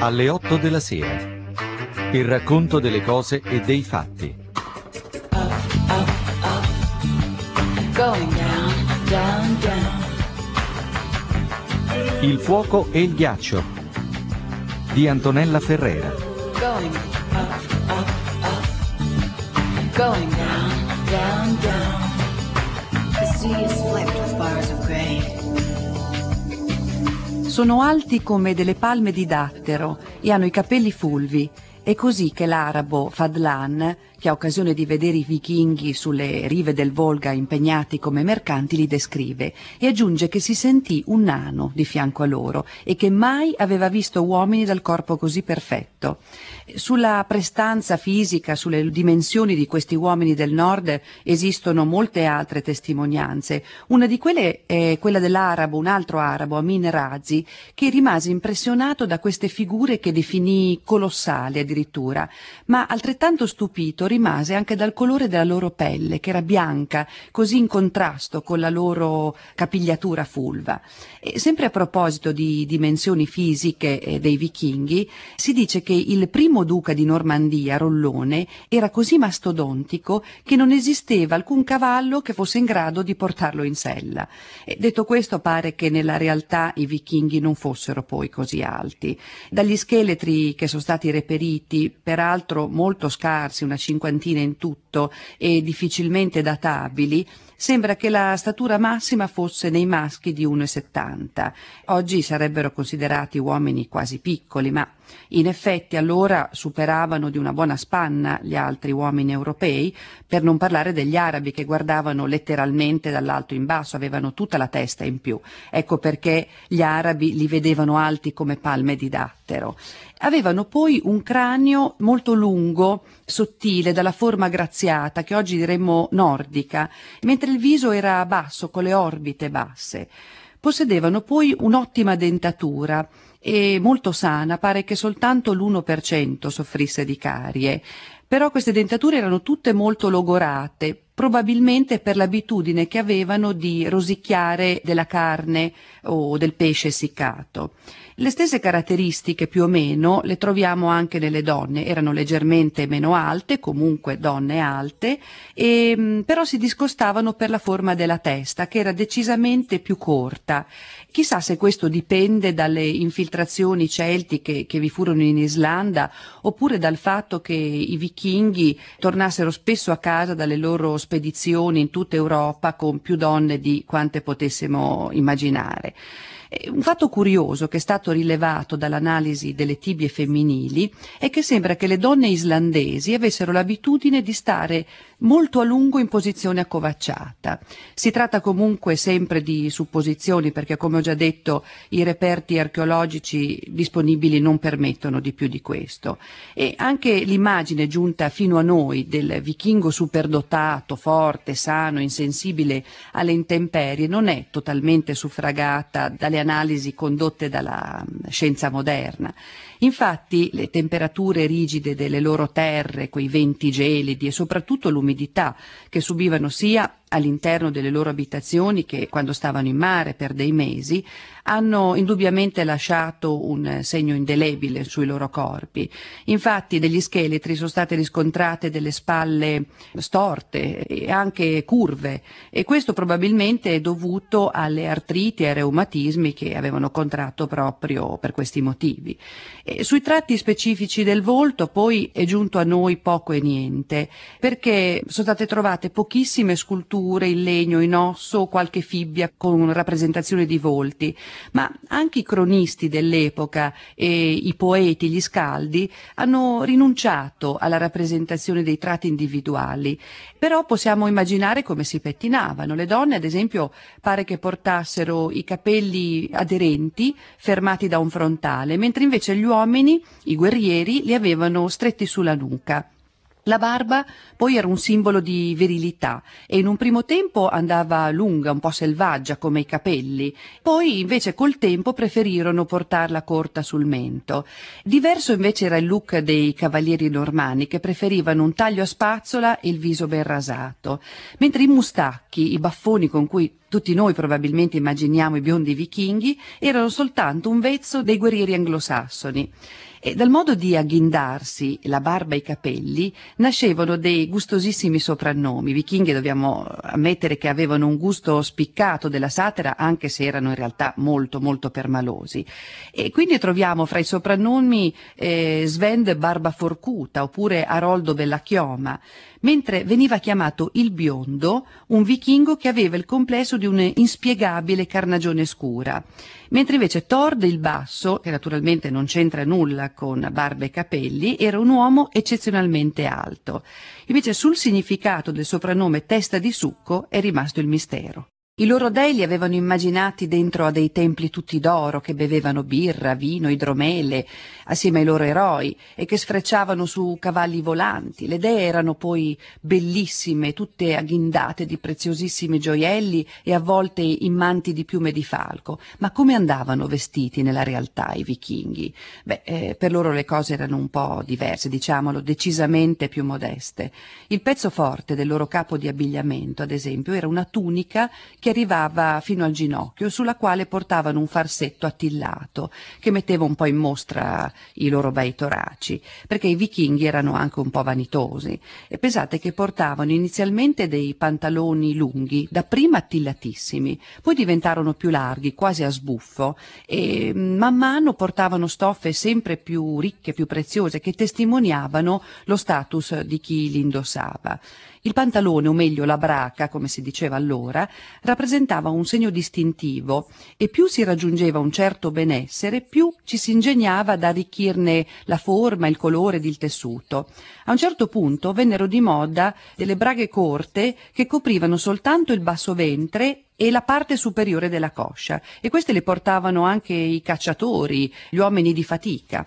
Alle 8 della sera. Il racconto delle cose e dei fatti. Il fuoco e il ghiaccio. Di Antonella Ferrera. Going up, up, up. Going down, down, down. Sono alti come delle palme di dattero e hanno i capelli fulvi. È così che l'arabo Fadlan, che ha occasione di vedere i vichinghi sulle rive del Volga impegnati come mercanti, li descrive e aggiunge che si sentì un nano di fianco a loro e che mai aveva visto uomini dal corpo così perfetto. Sulla prestanza fisica, sulle dimensioni di questi uomini del nord esistono molte altre testimonianze. Una di quelle è quella dell'arabo, un altro arabo, Amin Razi, che rimase impressionato da queste figure che definì colossali addirittura, ma altrettanto stupito rimase anche dal colore della loro pelle, che era bianca, così in contrasto con la loro capigliatura fulva. E sempre a proposito di dimensioni fisiche eh, dei vichinghi, si dice che il primo duca di Normandia, Rollone, era così mastodontico che non esisteva alcun cavallo che fosse in grado di portarlo in sella. E detto questo, pare che nella realtà i vichinghi non fossero poi così alti. Dagli scheletri che sono stati reperiti, peraltro molto scarsi, una cinquantina in tutto, e difficilmente databili, sembra che la statura massima fosse nei maschi di 1,70. Oggi sarebbero considerati uomini quasi piccoli, ma in effetti allora superavano di una buona spanna gli altri uomini europei, per non parlare degli arabi che guardavano letteralmente dall'alto in basso, avevano tutta la testa in più. Ecco perché gli arabi li vedevano alti come palme di dattero. Avevano poi un cranio molto lungo, sottile, dalla forma graziata, che oggi diremmo nordica, mentre il viso era basso, con le orbite basse. Possedevano poi un'ottima dentatura e molto sana, pare che soltanto l'1% soffrisse di carie. Però queste dentature erano tutte molto logorate, probabilmente per l'abitudine che avevano di rosicchiare della carne o del pesce essiccato. Le stesse caratteristiche più o meno le troviamo anche nelle donne, erano leggermente meno alte, comunque donne alte, e, però si discostavano per la forma della testa, che era decisamente più corta. Chissà se questo dipende dalle infiltrazioni celtiche che vi furono in Islanda, oppure dal fatto che i vichinghi tornassero spesso a casa dalle loro spedizioni in tutta Europa con più donne di quante potessimo immaginare. Un fatto curioso che è stato rilevato dall'analisi delle tibie femminili è che sembra che le donne islandesi avessero l'abitudine di stare molto a lungo in posizione accovacciata. Si tratta comunque sempre di supposizioni perché, come ho già detto, i reperti archeologici disponibili non permettono di più di questo. E anche l'immagine giunta fino a noi del vichingo superdotato, forte, sano, insensibile alle intemperie non è totalmente suffragata dalle analisi condotte dalla scienza moderna. Infatti le temperature rigide delle loro terre, quei venti gelidi e soprattutto l'umidità che subivano sia all'interno delle loro abitazioni che quando stavano in mare per dei mesi, hanno indubbiamente lasciato un segno indelebile sui loro corpi. Infatti degli scheletri sono state riscontrate delle spalle storte e anche curve e questo probabilmente è dovuto alle artriti e ai reumatismi che avevano contratto proprio per questi motivi. E sui tratti specifici del volto poi è giunto a noi poco e niente perché sono state trovate pochissime sculture in legno, in osso o qualche fibbia con rappresentazione di volti ma anche i cronisti dell'epoca e i poeti, gli scaldi, hanno rinunciato alla rappresentazione dei tratti individuali. Però possiamo immaginare come si pettinavano. Le donne, ad esempio, pare che portassero i capelli aderenti, fermati da un frontale, mentre invece gli uomini, i guerrieri, li avevano stretti sulla nuca. La barba poi era un simbolo di virilità e in un primo tempo andava lunga, un po' selvaggia come i capelli, poi invece col tempo preferirono portarla corta sul mento. Diverso invece era il look dei cavalieri normanni che preferivano un taglio a spazzola e il viso ben rasato, mentre i mustacchi, i baffoni con cui tutti noi probabilmente immaginiamo i biondi vichinghi, erano soltanto un vezzo dei guerrieri anglosassoni. E dal modo di agghindarsi la barba e i capelli nascevano dei gustosissimi soprannomi. I vichinghi dobbiamo ammettere che avevano un gusto spiccato della satira, anche se erano in realtà molto molto permalosi. E quindi troviamo fra i soprannomi eh, Svend Barba Forcuta oppure Aroldo Bellachioma, mentre veniva chiamato il biondo un vichingo che aveva il complesso di un'inspiegabile carnagione scura, mentre invece Tord il Basso, che naturalmente non c'entra nulla con barba e capelli, era un uomo eccezionalmente alto. Invece sul significato del soprannome testa di succo è rimasto il mistero. I loro dei li avevano immaginati dentro a dei templi tutti d'oro che bevevano birra, vino, idromele assieme ai loro eroi e che sfrecciavano su cavalli volanti. Le dee erano poi bellissime, tutte agghindate di preziosissimi gioielli e avvolte in manti di piume di falco. Ma come andavano vestiti nella realtà i vichinghi? Beh, eh, per loro le cose erano un po' diverse, diciamolo, decisamente più modeste. Il pezzo forte del loro capo di abbigliamento, ad esempio, era una tunica che che arrivava fino al ginocchio, sulla quale portavano un farsetto attillato, che metteva un po' in mostra i loro bei toraci, perché i vichinghi erano anche un po' vanitosi. E pensate che portavano inizialmente dei pantaloni lunghi, dapprima attillatissimi, poi diventarono più larghi, quasi a sbuffo, e man mano portavano stoffe sempre più ricche, più preziose, che testimoniavano lo status di chi li indossava. Il pantalone, o meglio la braca, come si diceva allora, rappresentava un segno distintivo e più si raggiungeva un certo benessere, più ci si ingegnava ad arricchirne la forma, il colore ed il tessuto. A un certo punto vennero di moda delle braghe corte che coprivano soltanto il basso ventre e la parte superiore della coscia e queste le portavano anche i cacciatori, gli uomini di fatica.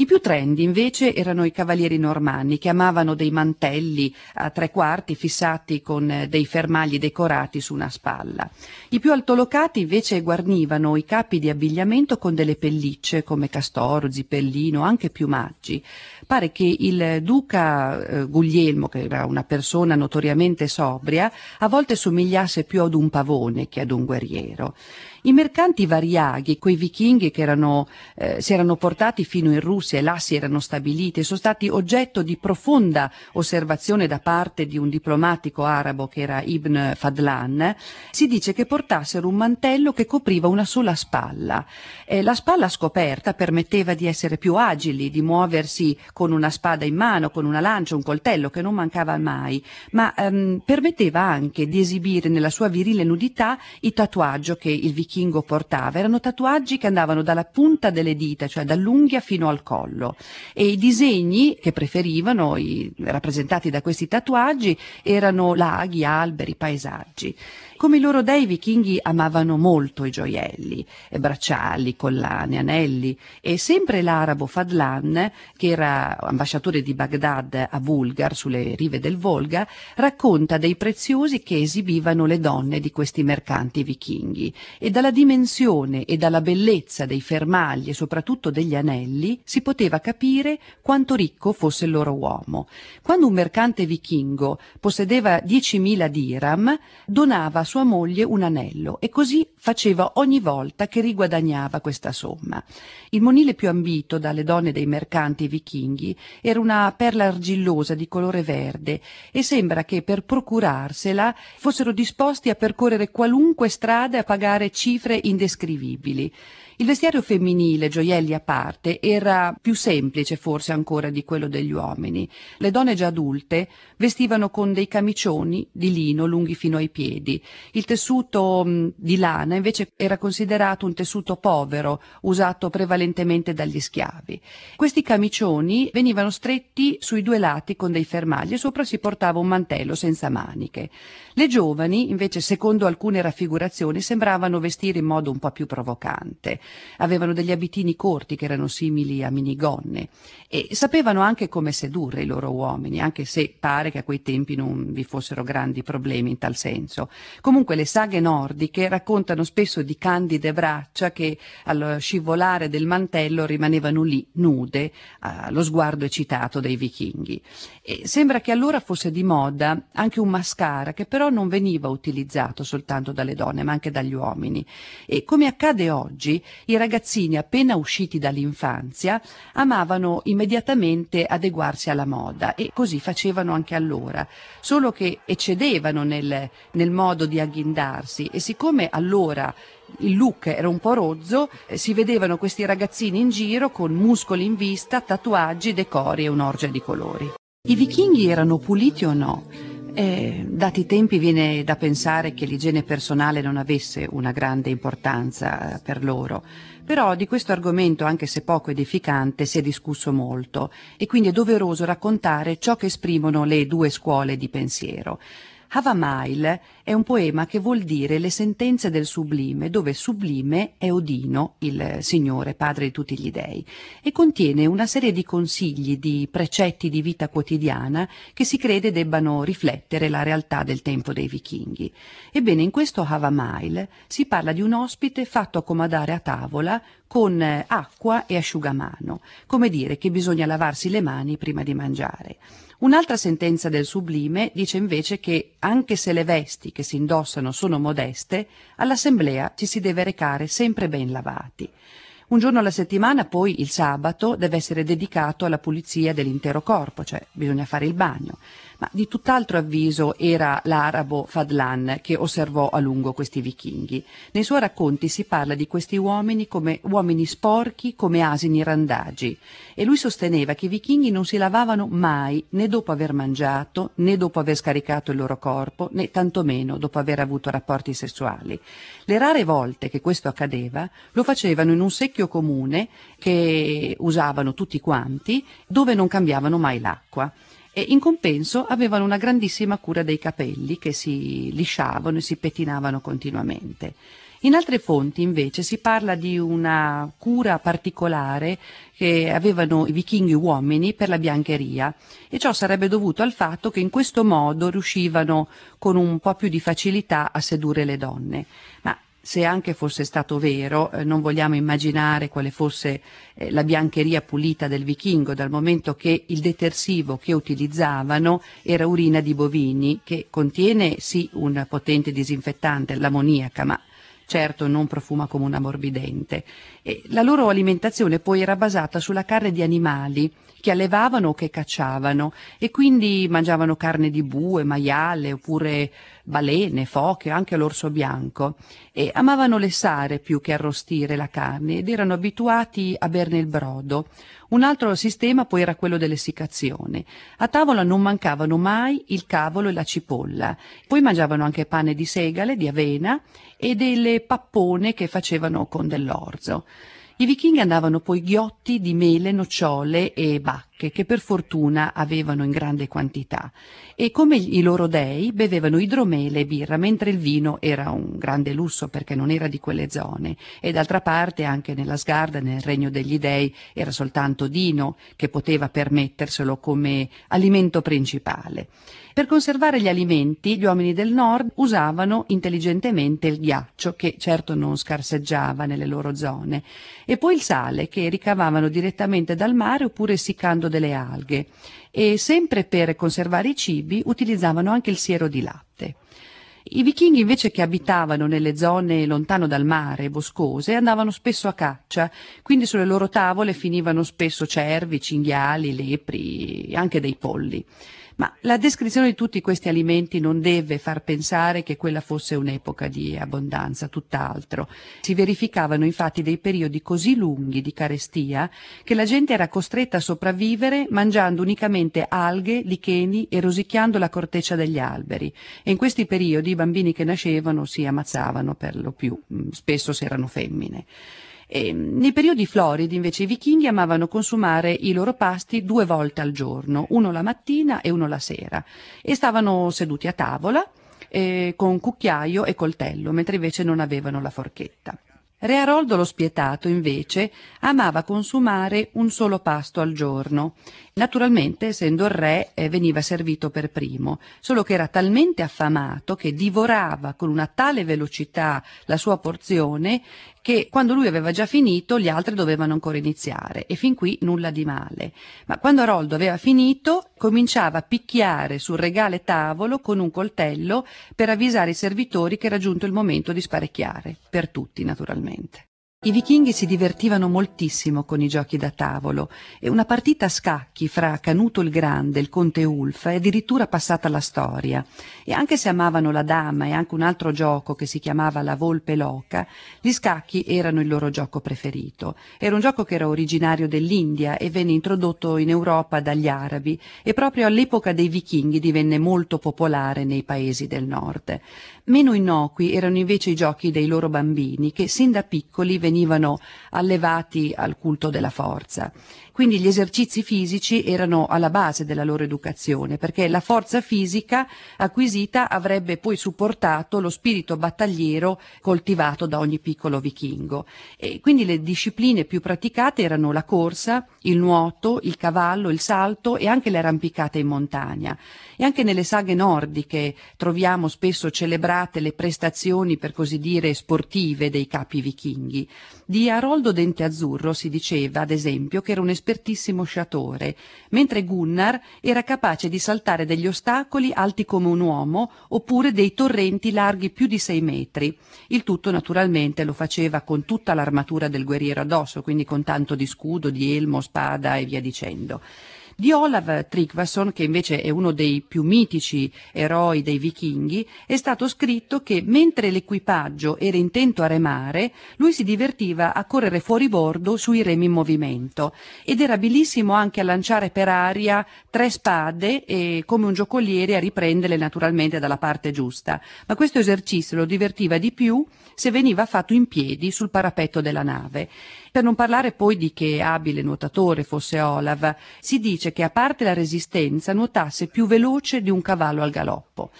I più trendy invece erano i cavalieri normanni che amavano dei mantelli a tre quarti fissati con eh, dei fermagli decorati su una spalla. I più altolocati invece guarnivano i capi di abbigliamento con delle pellicce come castoro, zipellino, anche piumaggi. Pare che il duca eh, Guglielmo, che era una persona notoriamente sobria, a volte somigliasse più ad un pavone che ad un guerriero. I mercanti variaghi, quei vichinghi che erano, eh, si erano portati fino in Russia e là si erano stabiliti, sono stati oggetto di profonda osservazione da parte di un diplomatico arabo che era Ibn Fadlan, si dice che portassero un mantello che copriva una sola spalla. Eh, la spalla scoperta permetteva di essere più agili, di muoversi con una spada in mano, con una lancia, un coltello che non mancava mai, ma ehm, permetteva anche di esibire nella sua virile nudità il tatuaggio che il vichingo vichingo portava erano tatuaggi che andavano dalla punta delle dita, cioè dall'unghia fino al collo e i disegni che preferivano, i, rappresentati da questi tatuaggi, erano laghi, alberi, paesaggi. Come i loro dei, i vichinghi amavano molto i gioielli, bracciali, collane, anelli e sempre l'arabo Fadlan, che era ambasciatore di Baghdad a Bulgar, sulle rive del Volga, racconta dei preziosi che esibivano le donne di questi mercanti vichinghi e dalla dimensione e dalla bellezza dei fermagli e soprattutto degli anelli si poteva capire quanto ricco fosse il loro uomo. Quando un mercante vichingo possedeva 10.000 dirham, donava sua moglie un anello e così faceva ogni volta che riguadagnava questa somma. Il monile più ambito dalle donne dei mercanti vichinghi era una perla argillosa di colore verde e sembra che per procurarsela fossero disposti a percorrere qualunque strada e a pagare cifre indescrivibili. Il vestiario femminile, gioielli a parte, era più semplice forse ancora di quello degli uomini. Le donne già adulte vestivano con dei camicioni di lino lunghi fino ai piedi. Il tessuto di lana invece era considerato un tessuto povero, usato prevalentemente dagli schiavi. Questi camicioni venivano stretti sui due lati con dei fermagli e sopra si portava un mantello senza maniche. Le giovani, invece, secondo alcune raffigurazioni, sembravano vestire in modo un po' più provocante. avevano degli abitini corti che erano simili a minigonne e sapevano anche come sedurre i loro uomini, anche se pare che a quei tempi non vi fossero grandi problemi in tal senso. Comunque le saghe nordiche raccontano spesso di candide braccia che allo scivolare del mantello rimanevano lì nude allo sguardo eccitato dei vichinghi. E sembra che allora fosse di moda anche un mascara che però non veniva utilizzato soltanto dalle donne ma anche dagli uomini e come accade oggi i ragazzini appena usciti dall'infanzia amavano immediatamente adeguarsi alla moda e così facevano anche allora solo che eccedevano nel, nel modo di agghindarsi e siccome allora il look era un po' rozzo, eh, si vedevano questi ragazzini in giro con muscoli in vista, tatuaggi, decori e un'orgia di colori. I vichinghi erano puliti o no? Eh, dati i tempi viene da pensare che l'igiene personale non avesse una grande importanza eh, per loro, però di questo argomento, anche se poco edificante, si è discusso molto e quindi è doveroso raccontare ciò che esprimono le due scuole di pensiero. Havamail è un poema che vuol dire le sentenze del sublime, dove sublime è Odino, il Signore, padre di tutti gli dei, e contiene una serie di consigli, di precetti di vita quotidiana che si crede debbano riflettere la realtà del tempo dei vichinghi. Ebbene, in questo Havamail si parla di un ospite fatto accomodare a tavola con acqua e asciugamano, come dire che bisogna lavarsi le mani prima di mangiare. Un'altra sentenza del Sublime dice invece che anche se le vesti che si indossano sono modeste, all'assemblea ci si deve recare sempre ben lavati. Un giorno alla settimana, poi il sabato, deve essere dedicato alla pulizia dell'intero corpo, cioè bisogna fare il bagno ma di tutt'altro avviso era l'arabo Fadlan che osservò a lungo questi vichinghi. Nei suoi racconti si parla di questi uomini come uomini sporchi, come asini randagi, e lui sosteneva che i vichinghi non si lavavano mai né dopo aver mangiato, né dopo aver scaricato il loro corpo, né tantomeno dopo aver avuto rapporti sessuali. Le rare volte che questo accadeva lo facevano in un secchio comune che usavano tutti quanti, dove non cambiavano mai l'acqua e in compenso avevano una grandissima cura dei capelli che si lisciavano e si pettinavano continuamente. In altre fonti invece si parla di una cura particolare che avevano i vichinghi uomini per la biancheria e ciò sarebbe dovuto al fatto che in questo modo riuscivano con un po' più di facilità a sedurre le donne. Ma se anche fosse stato vero, eh, non vogliamo immaginare quale fosse eh, la biancheria pulita del vichingo, dal momento che il detersivo che utilizzavano era urina di bovini, che contiene sì un potente disinfettante, l'ammoniaca, ma certo non profuma come un ammorbidente. E la loro alimentazione poi era basata sulla carne di animali che allevavano o che cacciavano e quindi mangiavano carne di bue, maiale oppure balene, foche, anche l'orso bianco e amavano lessare più che arrostire la carne ed erano abituati a berne il brodo. Un altro sistema poi era quello dell'essiccazione. A tavola non mancavano mai il cavolo e la cipolla. Poi mangiavano anche pane di segale, di avena e delle pappone che facevano con dell'orzo. I vichinghi andavano poi ghiotti di mele, nocciole e bacche, che per fortuna avevano in grande quantità, e come i loro dei bevevano idromele e birra, mentre il vino era un grande lusso perché non era di quelle zone, e d'altra parte anche nella Sgarda, nel regno degli dei, era soltanto Dino che poteva permetterselo come alimento principale. Per conservare gli alimenti, gli uomini del nord usavano intelligentemente il ghiaccio, che certo non scarseggiava nelle loro zone, e poi il sale, che ricavavano direttamente dal mare oppure essiccando delle alghe. E sempre per conservare i cibi utilizzavano anche il siero di latte. I vichinghi invece che abitavano nelle zone lontano dal mare, boscose, andavano spesso a caccia, quindi sulle loro tavole finivano spesso cervi, cinghiali, lepri, anche dei polli. Ma la descrizione di tutti questi alimenti non deve far pensare che quella fosse un'epoca di abbondanza, tutt'altro. Si verificavano infatti dei periodi così lunghi di carestia che la gente era costretta a sopravvivere mangiando unicamente alghe, licheni e rosicchiando la corteccia degli alberi. E in questi periodi i bambini che nascevano si ammazzavano per lo più, mm, spesso se erano femmine. E, nei periodi floridi invece i vichinghi amavano consumare i loro pasti due volte al giorno, uno la mattina e uno la sera, e stavano seduti a tavola eh, con cucchiaio e coltello, mentre invece non avevano la forchetta. Re Aroldo lo spietato, invece, amava consumare un solo pasto al giorno. Naturalmente, essendo il re, eh, veniva servito per primo, solo che era talmente affamato che divorava con una tale velocità la sua porzione che quando lui aveva già finito gli altri dovevano ancora iniziare e fin qui nulla di male. Ma quando Aroldo aveva finito cominciava a picchiare sul regale tavolo con un coltello per avvisare i servitori che era giunto il momento di sparecchiare, per tutti naturalmente. I vichinghi si divertivano moltissimo con i giochi da tavolo e una partita a scacchi fra Canuto il Grande e il conte Ulf è addirittura passata alla storia. E anche se amavano la dama e anche un altro gioco che si chiamava la volpe loca, gli scacchi erano il loro gioco preferito. Era un gioco che era originario dell'India e venne introdotto in Europa dagli arabi e proprio all'epoca dei vichinghi divenne molto popolare nei paesi del nord. Meno innocui erano invece i giochi dei loro bambini che sin da piccoli venivano allevati al culto della forza. Quindi gli esercizi fisici erano alla base della loro educazione, perché la forza fisica acquisita avrebbe poi supportato lo spirito battagliero coltivato da ogni piccolo vichingo. E quindi le discipline più praticate erano la corsa, il nuoto, il cavallo, il salto e anche l'arrampicata in montagna. E anche nelle saghe nordiche troviamo spesso celebrate le prestazioni, per così dire, sportive dei capi vichinghi. Di Aroldo Dente Azzurro si diceva, ad esempio, che era un espertissimo sciatore, mentre Gunnar era capace di saltare degli ostacoli alti come un uomo oppure dei torrenti larghi più di sei metri. Il tutto naturalmente lo faceva con tutta l'armatura del guerriero addosso, quindi con tanto di scudo, di elmo, spada e via dicendo. Di Olav Tryggvason, che invece è uno dei più mitici eroi dei vichinghi, è stato scritto che mentre l'equipaggio era intento a remare, lui si divertiva a correre fuori bordo sui remi in movimento ed era abilissimo anche a lanciare per aria tre spade e come un giocoliere a riprenderle naturalmente dalla parte giusta. Ma questo esercizio lo divertiva di più se veniva fatto in piedi sul parapetto della nave. Per non parlare poi di che abile nuotatore fosse Olav, si dice che a parte la resistenza nuotasse più veloce di un cavallo al galoppo.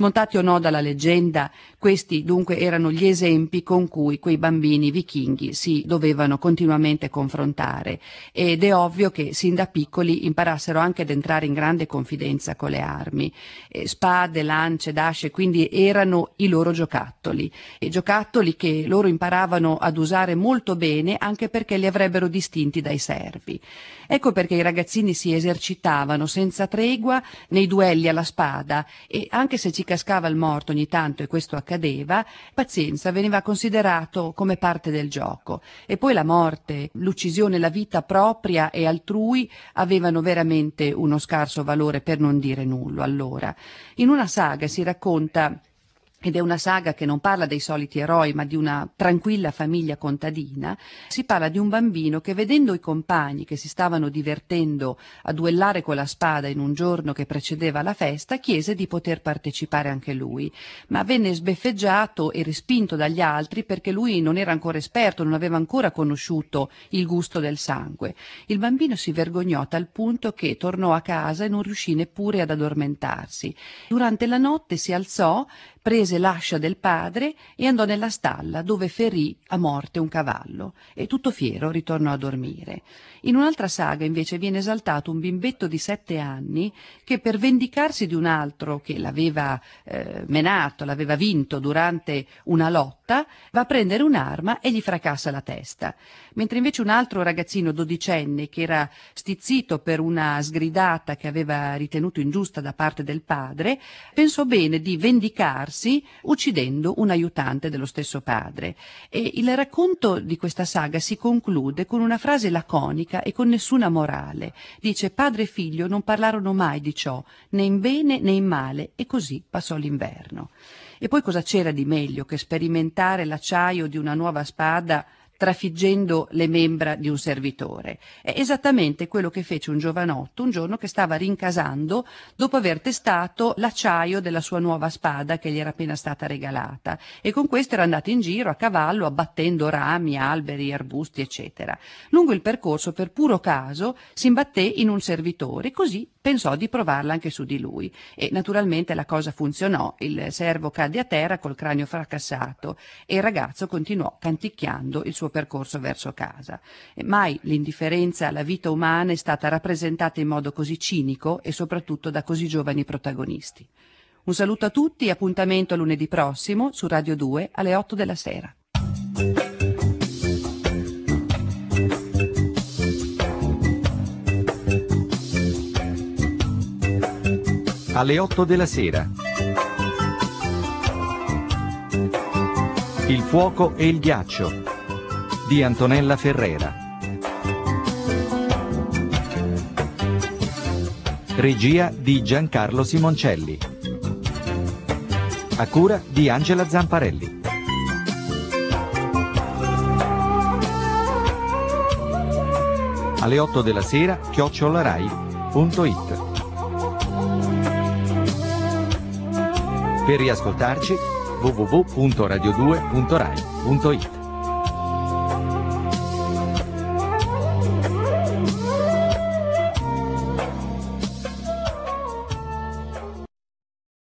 Montati o no dalla leggenda, questi dunque erano gli esempi con cui quei bambini vichinghi si dovevano continuamente confrontare ed è ovvio che sin da piccoli imparassero anche ad entrare in grande confidenza con le armi. E spade, lance, dasce, quindi erano i loro giocattoli, e giocattoli che loro imparavano ad usare molto bene anche perché li avrebbero distinti dai servi. Ecco perché i ragazzini si esercitavano senza tregua nei duelli alla spada e anche se ci cascava il morto ogni tanto e questo accadeva, pazienza veniva considerato come parte del gioco. E poi la morte, l'uccisione, la vita propria e altrui avevano veramente uno scarso valore per non dire nullo allora. In una saga si racconta ed è una saga che non parla dei soliti eroi, ma di una tranquilla famiglia contadina, si parla di un bambino che vedendo i compagni che si stavano divertendo a duellare con la spada in un giorno che precedeva la festa, chiese di poter partecipare anche lui, ma venne sbeffeggiato e respinto dagli altri perché lui non era ancora esperto, non aveva ancora conosciuto il gusto del sangue. Il bambino si vergognò tal punto che tornò a casa e non riuscì neppure ad addormentarsi. Durante la notte si alzò prese l'ascia del padre e andò nella stalla dove ferì a morte un cavallo e tutto fiero ritornò a dormire. In un'altra saga invece viene esaltato un bimbetto di sette anni che per vendicarsi di un altro che l'aveva eh, menato, l'aveva vinto durante una lotta, va a prendere un'arma e gli fracassa la testa. Mentre invece un altro ragazzino dodicenne che era stizzito per una sgridata che aveva ritenuto ingiusta da parte del padre, pensò bene di vendicarsi uccidendo un aiutante dello stesso padre. E il racconto di questa saga si conclude con una frase laconica e con nessuna morale. Dice padre e figlio non parlarono mai di ciò, né in bene né in male, e così passò l'inverno. E poi cosa c'era di meglio che sperimentare l'acciaio di una nuova spada trafiggendo le membra di un servitore. È esattamente quello che fece un giovanotto un giorno che stava rincasando dopo aver testato l'acciaio della sua nuova spada che gli era appena stata regalata e con questo era andato in giro a cavallo abbattendo rami, alberi, arbusti, eccetera. Lungo il percorso, per puro caso, si imbatté in un servitore così pensò di provarla anche su di lui e naturalmente la cosa funzionò, il servo cadde a terra col cranio fracassato e il ragazzo continuò canticchiando il percorso verso casa. E mai l'indifferenza alla vita umana è stata rappresentata in modo così cinico e soprattutto da così giovani protagonisti. Un saluto a tutti e appuntamento lunedì prossimo su Radio 2 alle 8 della sera. alle 8 della sera. Il fuoco e il ghiaccio di Antonella Ferrera. Regia di Giancarlo Simoncelli. A cura di Angela Zamparelli. Alle 8 della sera, chiocciolarai.it. Per riascoltarci www.radio2.rai.it